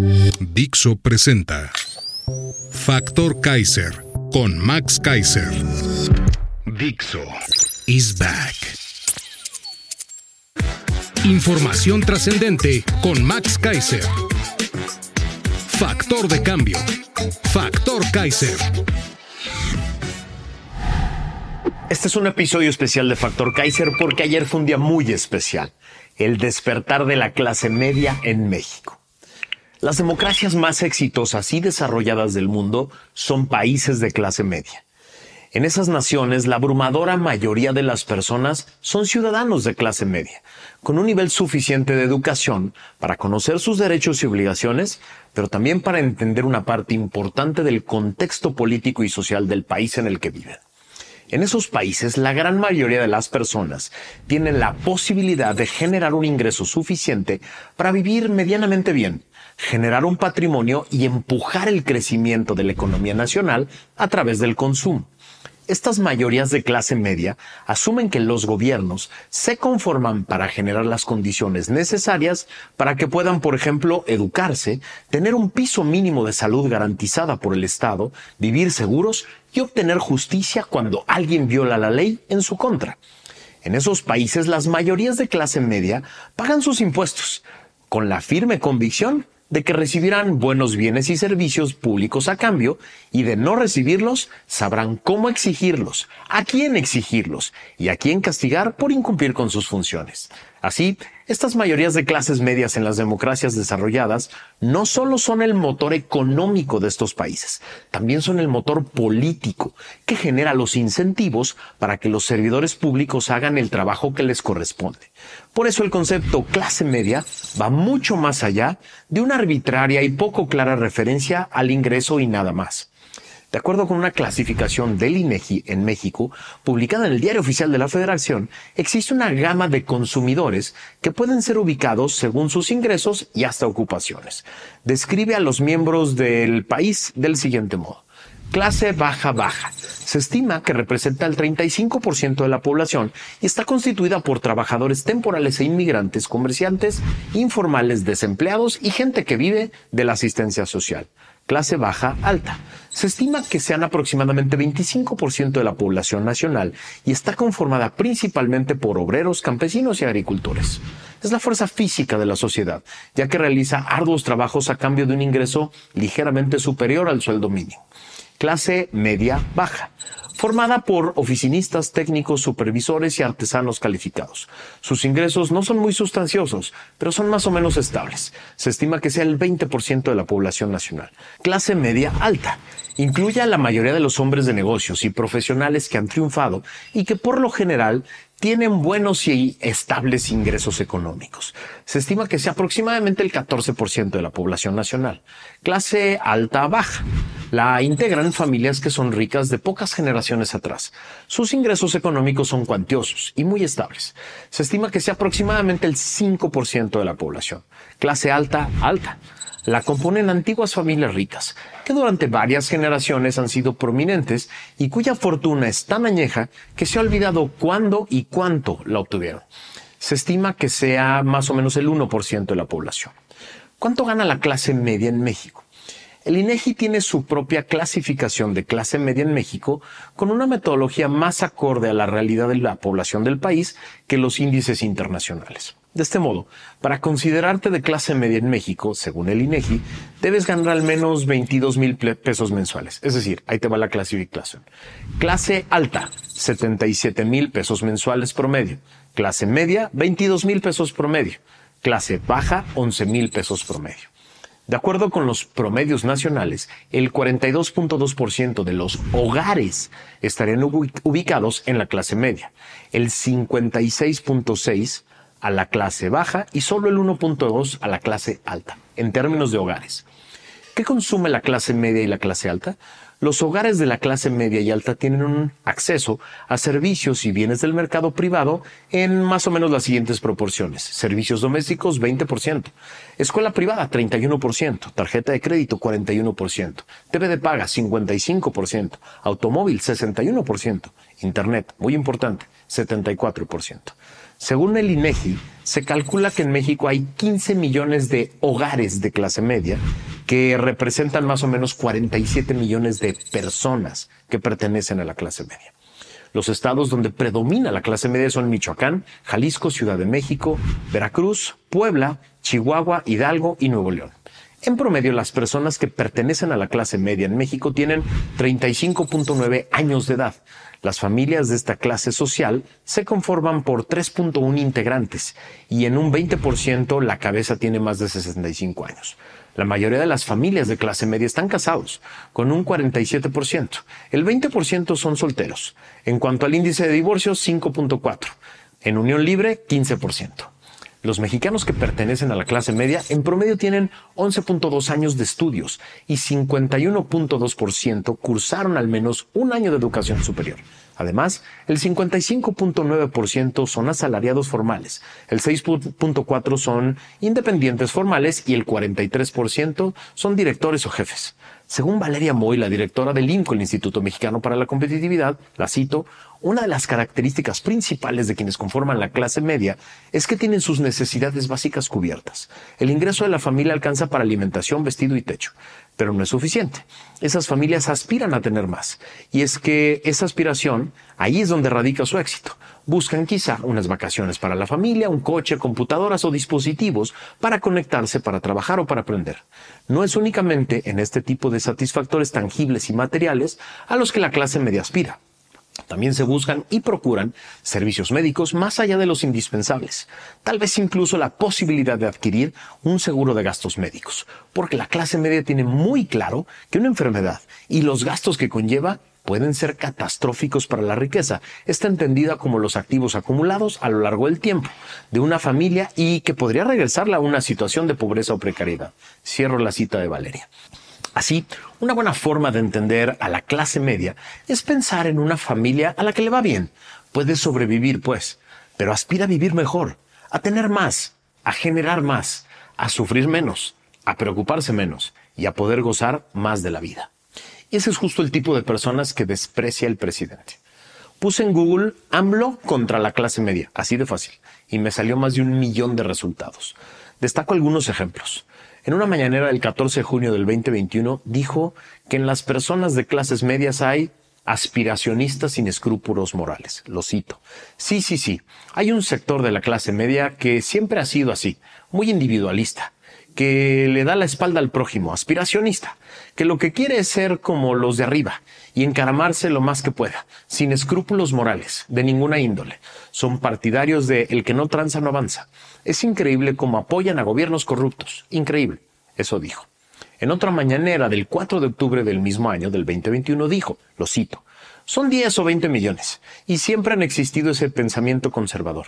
Dixo presenta Factor Kaiser con Max Kaiser. Dixo is back. Información trascendente con Max Kaiser. Factor de cambio. Factor Kaiser. Este es un episodio especial de Factor Kaiser porque ayer fue un día muy especial, el despertar de la clase media en México. Las democracias más exitosas y desarrolladas del mundo son países de clase media. En esas naciones, la abrumadora mayoría de las personas son ciudadanos de clase media, con un nivel suficiente de educación para conocer sus derechos y obligaciones, pero también para entender una parte importante del contexto político y social del país en el que viven. En esos países, la gran mayoría de las personas tienen la posibilidad de generar un ingreso suficiente para vivir medianamente bien, generar un patrimonio y empujar el crecimiento de la economía nacional a través del consumo. Estas mayorías de clase media asumen que los gobiernos se conforman para generar las condiciones necesarias para que puedan, por ejemplo, educarse, tener un piso mínimo de salud garantizada por el Estado, vivir seguros y obtener justicia cuando alguien viola la ley en su contra. En esos países las mayorías de clase media pagan sus impuestos con la firme convicción de que recibirán buenos bienes y servicios públicos a cambio y de no recibirlos sabrán cómo exigirlos, a quién exigirlos y a quién castigar por incumplir con sus funciones. Así, estas mayorías de clases medias en las democracias desarrolladas no solo son el motor económico de estos países, también son el motor político que genera los incentivos para que los servidores públicos hagan el trabajo que les corresponde. Por eso el concepto clase media va mucho más allá de una arbitraria y poco clara referencia al ingreso y nada más. De acuerdo con una clasificación del INEGI en México, publicada en el Diario Oficial de la Federación, existe una gama de consumidores que pueden ser ubicados según sus ingresos y hasta ocupaciones. Describe a los miembros del país del siguiente modo. Clase baja baja. Se estima que representa el 35% de la población y está constituida por trabajadores temporales e inmigrantes, comerciantes, informales, desempleados y gente que vive de la asistencia social clase baja alta. Se estima que sean aproximadamente 25% de la población nacional y está conformada principalmente por obreros, campesinos y agricultores. Es la fuerza física de la sociedad, ya que realiza arduos trabajos a cambio de un ingreso ligeramente superior al sueldo mínimo. Clase media baja formada por oficinistas, técnicos, supervisores y artesanos calificados. Sus ingresos no son muy sustanciosos, pero son más o menos estables. Se estima que sea el 20% de la población nacional. Clase media alta. Incluye a la mayoría de los hombres de negocios y profesionales que han triunfado y que por lo general tienen buenos y estables ingresos económicos. Se estima que sea aproximadamente el 14% de la población nacional. Clase alta-baja. La integran familias que son ricas de pocas generaciones atrás. Sus ingresos económicos son cuantiosos y muy estables. Se estima que sea aproximadamente el 5% de la población. Clase alta-alta la componen antiguas familias ricas, que durante varias generaciones han sido prominentes y cuya fortuna es tan añeja que se ha olvidado cuándo y cuánto la obtuvieron. Se estima que sea más o menos el 1% de la población. ¿Cuánto gana la clase media en México? El INEGI tiene su propia clasificación de clase media en México con una metodología más acorde a la realidad de la población del país que los índices internacionales. De este modo, para considerarte de clase media en México, según el INEGI, debes ganar al menos 22 mil pesos mensuales. Es decir, ahí te va la clasificación. Clase alta, 77 mil pesos mensuales promedio. Clase media, 22 mil pesos promedio. Clase baja, 11 mil pesos promedio. De acuerdo con los promedios nacionales, el 42.2% de los hogares estarían ubicados en la clase media, el 56.6% a la clase baja y solo el 1.2 a la clase alta, en términos de hogares. ¿Qué consume la clase media y la clase alta? Los hogares de la clase media y alta tienen un acceso a servicios y bienes del mercado privado en más o menos las siguientes proporciones. Servicios domésticos 20%, escuela privada 31%, tarjeta de crédito 41%, TV de paga 55%, automóvil 61%, internet, muy importante, 74%. Según el INEGI, se calcula que en México hay 15 millones de hogares de clase media que representan más o menos 47 millones de personas que pertenecen a la clase media. Los estados donde predomina la clase media son Michoacán, Jalisco, Ciudad de México, Veracruz, Puebla, Chihuahua, Hidalgo y Nuevo León. En promedio, las personas que pertenecen a la clase media en México tienen 35.9 años de edad. Las familias de esta clase social se conforman por 3.1 integrantes y en un 20% la cabeza tiene más de 65 años. La mayoría de las familias de clase media están casados, con un 47%. El 20% son solteros. En cuanto al índice de divorcio, 5.4. En unión libre, 15%. Los mexicanos que pertenecen a la clase media en promedio tienen 11.2 años de estudios y 51.2% cursaron al menos un año de educación superior. Además, el 55.9% son asalariados formales, el 6.4% son independientes formales y el 43% son directores o jefes. Según Valeria Moy, la directora del INCO, el Instituto Mexicano para la Competitividad, la cito, una de las características principales de quienes conforman la clase media es que tienen sus necesidades básicas cubiertas. El ingreso de la familia alcanza para alimentación, vestido y techo, pero no es suficiente. Esas familias aspiran a tener más. Y es que esa aspiración, ahí es donde radica su éxito buscan quizá unas vacaciones para la familia, un coche, computadoras o dispositivos para conectarse, para trabajar o para aprender. No es únicamente en este tipo de satisfactores tangibles y materiales a los que la clase media aspira. También se buscan y procuran servicios médicos más allá de los indispensables, tal vez incluso la posibilidad de adquirir un seguro de gastos médicos, porque la clase media tiene muy claro que una enfermedad y los gastos que conlleva pueden ser catastróficos para la riqueza. Está entendida como los activos acumulados a lo largo del tiempo de una familia y que podría regresarla a una situación de pobreza o precariedad. Cierro la cita de Valeria. Así, una buena forma de entender a la clase media es pensar en una familia a la que le va bien. Puede sobrevivir, pues, pero aspira a vivir mejor, a tener más, a generar más, a sufrir menos, a preocuparse menos y a poder gozar más de la vida. Y ese es justo el tipo de personas que desprecia el presidente. Puse en Google AMLO contra la clase media, así de fácil, y me salió más de un millón de resultados. Destaco algunos ejemplos. En una mañanera del 14 de junio del 2021 dijo que en las personas de clases medias hay aspiracionistas sin escrúpulos morales. Lo cito. Sí, sí, sí. Hay un sector de la clase media que siempre ha sido así, muy individualista, que le da la espalda al prójimo, aspiracionista, que lo que quiere es ser como los de arriba y encaramarse lo más que pueda, sin escrúpulos morales, de ninguna índole. Son partidarios de el que no tranza no avanza. Es increíble cómo apoyan a gobiernos corruptos. Increíble. Eso dijo. En otra mañanera del 4 de octubre del mismo año, del 2021, dijo, lo cito, son 10 o 20 millones, y siempre han existido ese pensamiento conservador.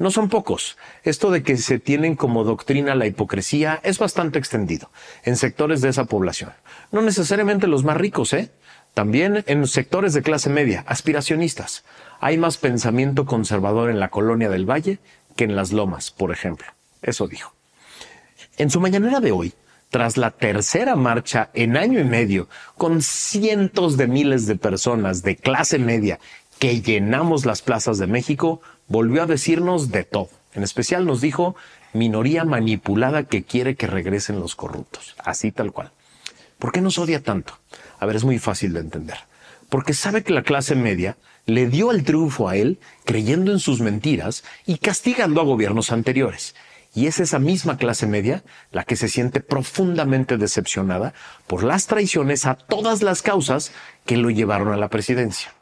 No son pocos. Esto de que se tienen como doctrina la hipocresía es bastante extendido en sectores de esa población. No necesariamente los más ricos, ¿eh? También en sectores de clase media, aspiracionistas. Hay más pensamiento conservador en la colonia del Valle que en las lomas, por ejemplo. Eso dijo. En su mañanera de hoy, tras la tercera marcha en año y medio, con cientos de miles de personas de clase media que llenamos las plazas de México, volvió a decirnos de todo. En especial nos dijo minoría manipulada que quiere que regresen los corruptos. Así tal cual. ¿Por qué nos odia tanto? A ver, es muy fácil de entender. Porque sabe que la clase media le dio el triunfo a él creyendo en sus mentiras y castigando a gobiernos anteriores. Y es esa misma clase media la que se siente profundamente decepcionada por las traiciones a todas las causas que lo llevaron a la presidencia.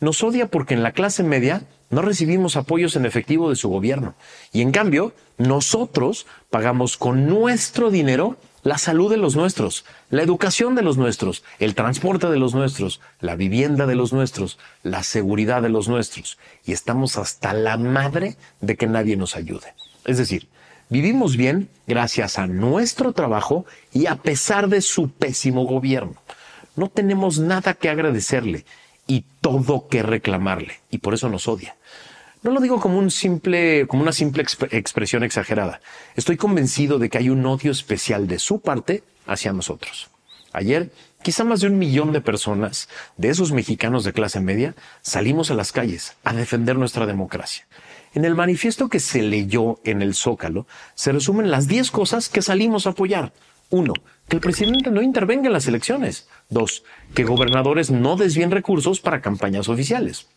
Nos odia porque en la clase media no recibimos apoyos en efectivo de su gobierno. Y en cambio, nosotros pagamos con nuestro dinero la salud de los nuestros, la educación de los nuestros, el transporte de los nuestros, la vivienda de los nuestros, la seguridad de los nuestros. Y estamos hasta la madre de que nadie nos ayude. Es decir, vivimos bien gracias a nuestro trabajo y a pesar de su pésimo gobierno. No tenemos nada que agradecerle y todo que reclamarle, y por eso nos odia. No lo digo como, un simple, como una simple expresión exagerada. Estoy convencido de que hay un odio especial de su parte hacia nosotros. Ayer, quizá más de un millón de personas, de esos mexicanos de clase media, salimos a las calles a defender nuestra democracia. En el manifiesto que se leyó en el Zócalo, se resumen las 10 cosas que salimos a apoyar. Uno, que el presidente no intervenga en las elecciones. Dos, que gobernadores no desvíen recursos para campañas oficiales.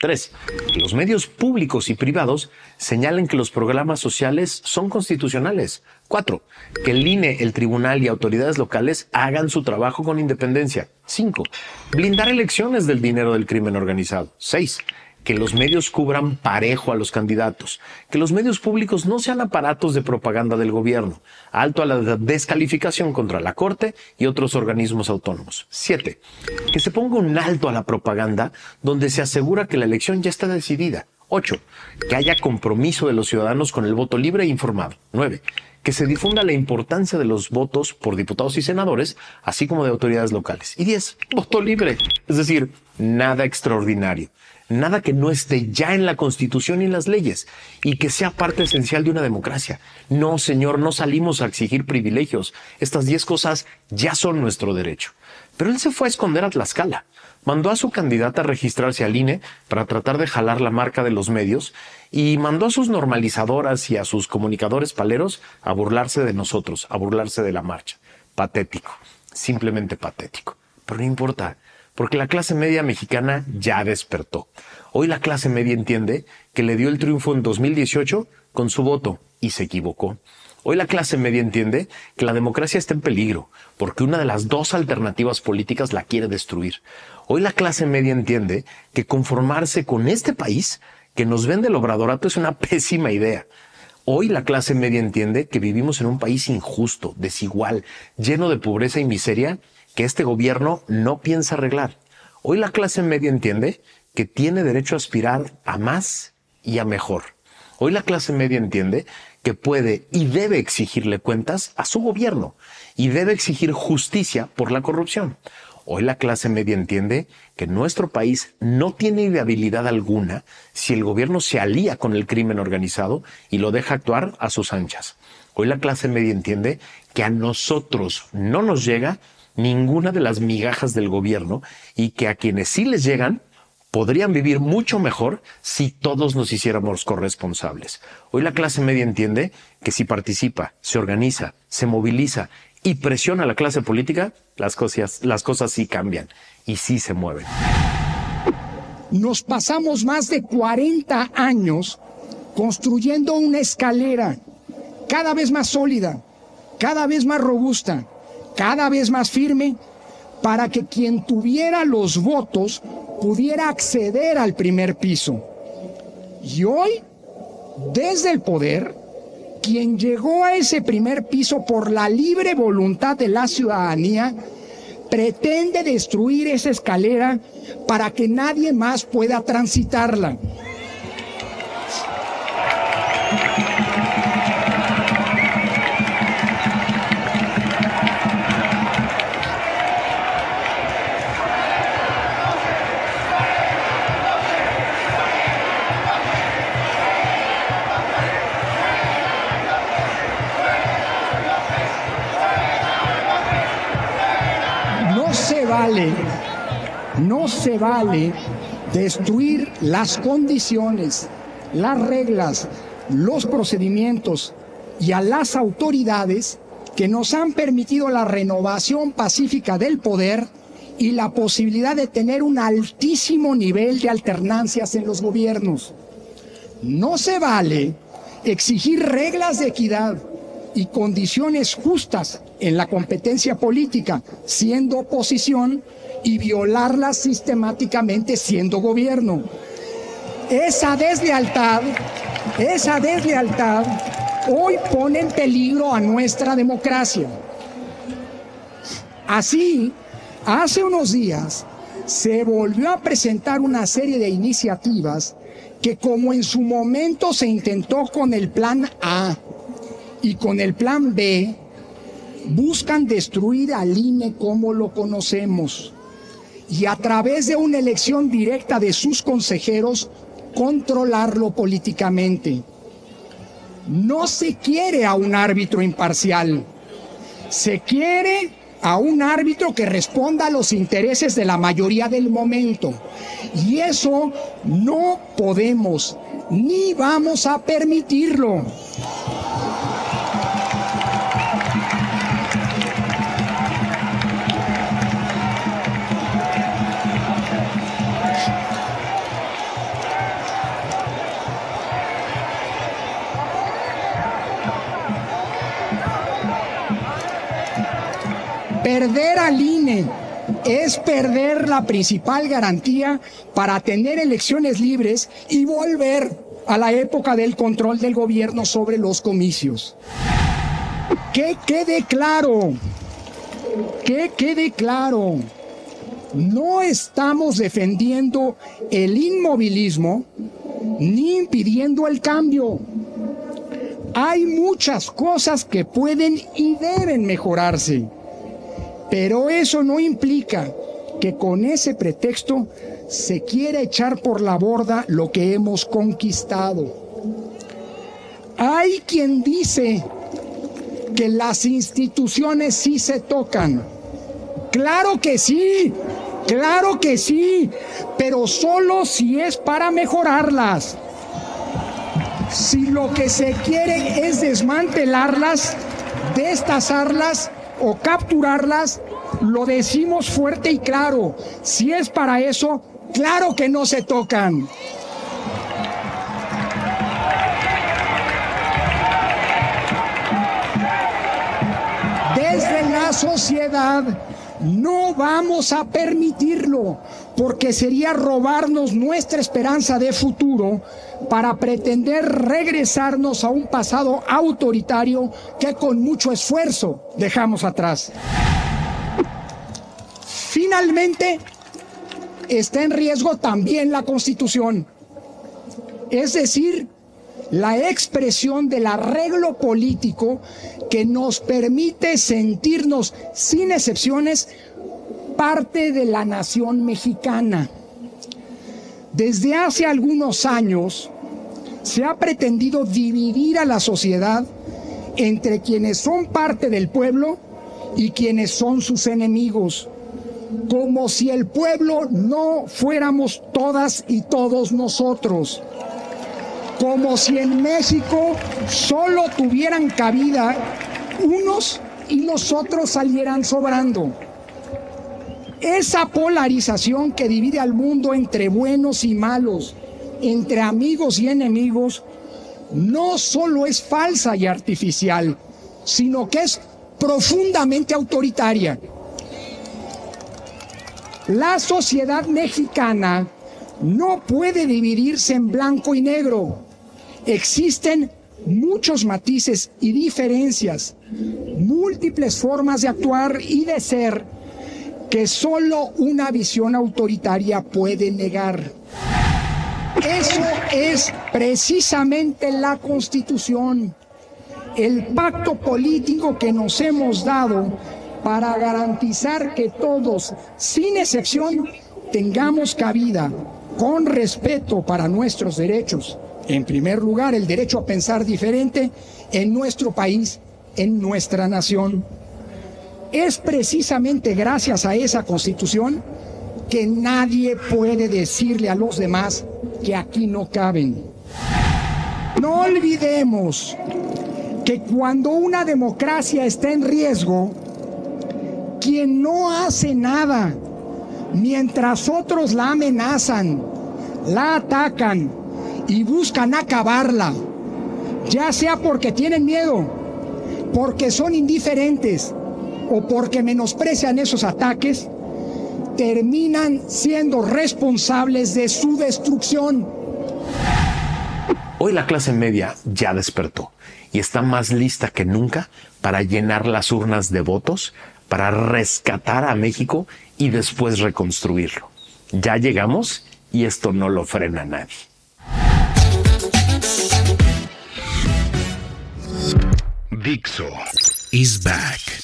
Tres, que los medios públicos y privados señalen que los programas sociales son constitucionales. Cuatro, que el INE, el tribunal y autoridades locales hagan su trabajo con independencia. Cinco, blindar elecciones del dinero del crimen organizado. Seis, que los medios cubran parejo a los candidatos, que los medios públicos no sean aparatos de propaganda del gobierno, alto a la descalificación contra la Corte y otros organismos autónomos. Siete, que se ponga un alto a la propaganda donde se asegura que la elección ya está decidida. Ocho, que haya compromiso de los ciudadanos con el voto libre e informado. Nueve, que se difunda la importancia de los votos por diputados y senadores, así como de autoridades locales. Y diez, voto libre, es decir, nada extraordinario nada que no esté ya en la Constitución y en las leyes y que sea parte esencial de una democracia. No, señor, no salimos a exigir privilegios. Estas diez cosas ya son nuestro derecho. Pero él se fue a esconder a Tlaxcala. Mandó a su candidata a registrarse al INE para tratar de jalar la marca de los medios y mandó a sus normalizadoras y a sus comunicadores paleros a burlarse de nosotros, a burlarse de la marcha. Patético, simplemente patético. Pero no importa, porque la clase media mexicana ya despertó. Hoy la clase media entiende que le dio el triunfo en 2018 con su voto y se equivocó. Hoy la clase media entiende que la democracia está en peligro porque una de las dos alternativas políticas la quiere destruir. Hoy la clase media entiende que conformarse con este país que nos vende el obradorato es una pésima idea. Hoy la clase media entiende que vivimos en un país injusto, desigual, lleno de pobreza y miseria que este gobierno no piensa arreglar. Hoy la clase media entiende que tiene derecho a aspirar a más y a mejor. Hoy la clase media entiende que puede y debe exigirle cuentas a su gobierno y debe exigir justicia por la corrupción. Hoy la clase media entiende que nuestro país no tiene viabilidad alguna si el gobierno se alía con el crimen organizado y lo deja actuar a sus anchas. Hoy la clase media entiende que a nosotros no nos llega ninguna de las migajas del gobierno y que a quienes sí les llegan podrían vivir mucho mejor si todos nos hiciéramos corresponsables. Hoy la clase media entiende que si participa, se organiza, se moviliza y presiona a la clase política, las cosas, las cosas sí cambian y sí se mueven. Nos pasamos más de 40 años construyendo una escalera cada vez más sólida, cada vez más robusta, cada vez más firme para que quien tuviera los votos pudiera acceder al primer piso. Y hoy, desde el poder, quien llegó a ese primer piso por la libre voluntad de la ciudadanía, pretende destruir esa escalera para que nadie más pueda transitarla. No se vale destruir las condiciones, las reglas, los procedimientos y a las autoridades que nos han permitido la renovación pacífica del poder y la posibilidad de tener un altísimo nivel de alternancias en los gobiernos. No se vale exigir reglas de equidad y condiciones justas en la competencia política siendo oposición y violarlas sistemáticamente siendo gobierno. Esa deslealtad, esa deslealtad hoy pone en peligro a nuestra democracia. Así, hace unos días se volvió a presentar una serie de iniciativas que como en su momento se intentó con el plan A y con el plan B, buscan destruir al INE como lo conocemos y a través de una elección directa de sus consejeros controlarlo políticamente. No se quiere a un árbitro imparcial, se quiere a un árbitro que responda a los intereses de la mayoría del momento. Y eso no podemos ni vamos a permitirlo. Perder al INE es perder la principal garantía para tener elecciones libres y volver a la época del control del gobierno sobre los comicios. Que quede claro, que quede claro, no estamos defendiendo el inmovilismo ni impidiendo el cambio. Hay muchas cosas que pueden y deben mejorarse. Pero eso no implica que con ese pretexto se quiera echar por la borda lo que hemos conquistado. Hay quien dice que las instituciones sí se tocan. Claro que sí, claro que sí, pero solo si es para mejorarlas. Si lo que se quiere es desmantelarlas, destazarlas, o capturarlas, lo decimos fuerte y claro. Si es para eso, claro que no se tocan. Desde la sociedad no vamos a permitirlo, porque sería robarnos nuestra esperanza de futuro para pretender regresarnos a un pasado autoritario que con mucho esfuerzo dejamos atrás. Finalmente, está en riesgo también la Constitución, es decir, la expresión del arreglo político que nos permite sentirnos sin excepciones parte de la nación mexicana. Desde hace algunos años se ha pretendido dividir a la sociedad entre quienes son parte del pueblo y quienes son sus enemigos, como si el pueblo no fuéramos todas y todos nosotros, como si en México solo tuvieran cabida unos y los otros salieran sobrando. Esa polarización que divide al mundo entre buenos y malos, entre amigos y enemigos, no solo es falsa y artificial, sino que es profundamente autoritaria. La sociedad mexicana no puede dividirse en blanco y negro. Existen muchos matices y diferencias, múltiples formas de actuar y de ser que solo una visión autoritaria puede negar. Eso es precisamente la constitución, el pacto político que nos hemos dado para garantizar que todos, sin excepción, tengamos cabida con respeto para nuestros derechos. En primer lugar, el derecho a pensar diferente en nuestro país, en nuestra nación. Es precisamente gracias a esa constitución que nadie puede decirle a los demás que aquí no caben. No olvidemos que cuando una democracia está en riesgo, quien no hace nada mientras otros la amenazan, la atacan y buscan acabarla, ya sea porque tienen miedo, porque son indiferentes, o porque menosprecian esos ataques, terminan siendo responsables de su destrucción. Hoy la clase media ya despertó y está más lista que nunca para llenar las urnas de votos, para rescatar a México y después reconstruirlo. Ya llegamos y esto no lo frena nadie. Dixo is back.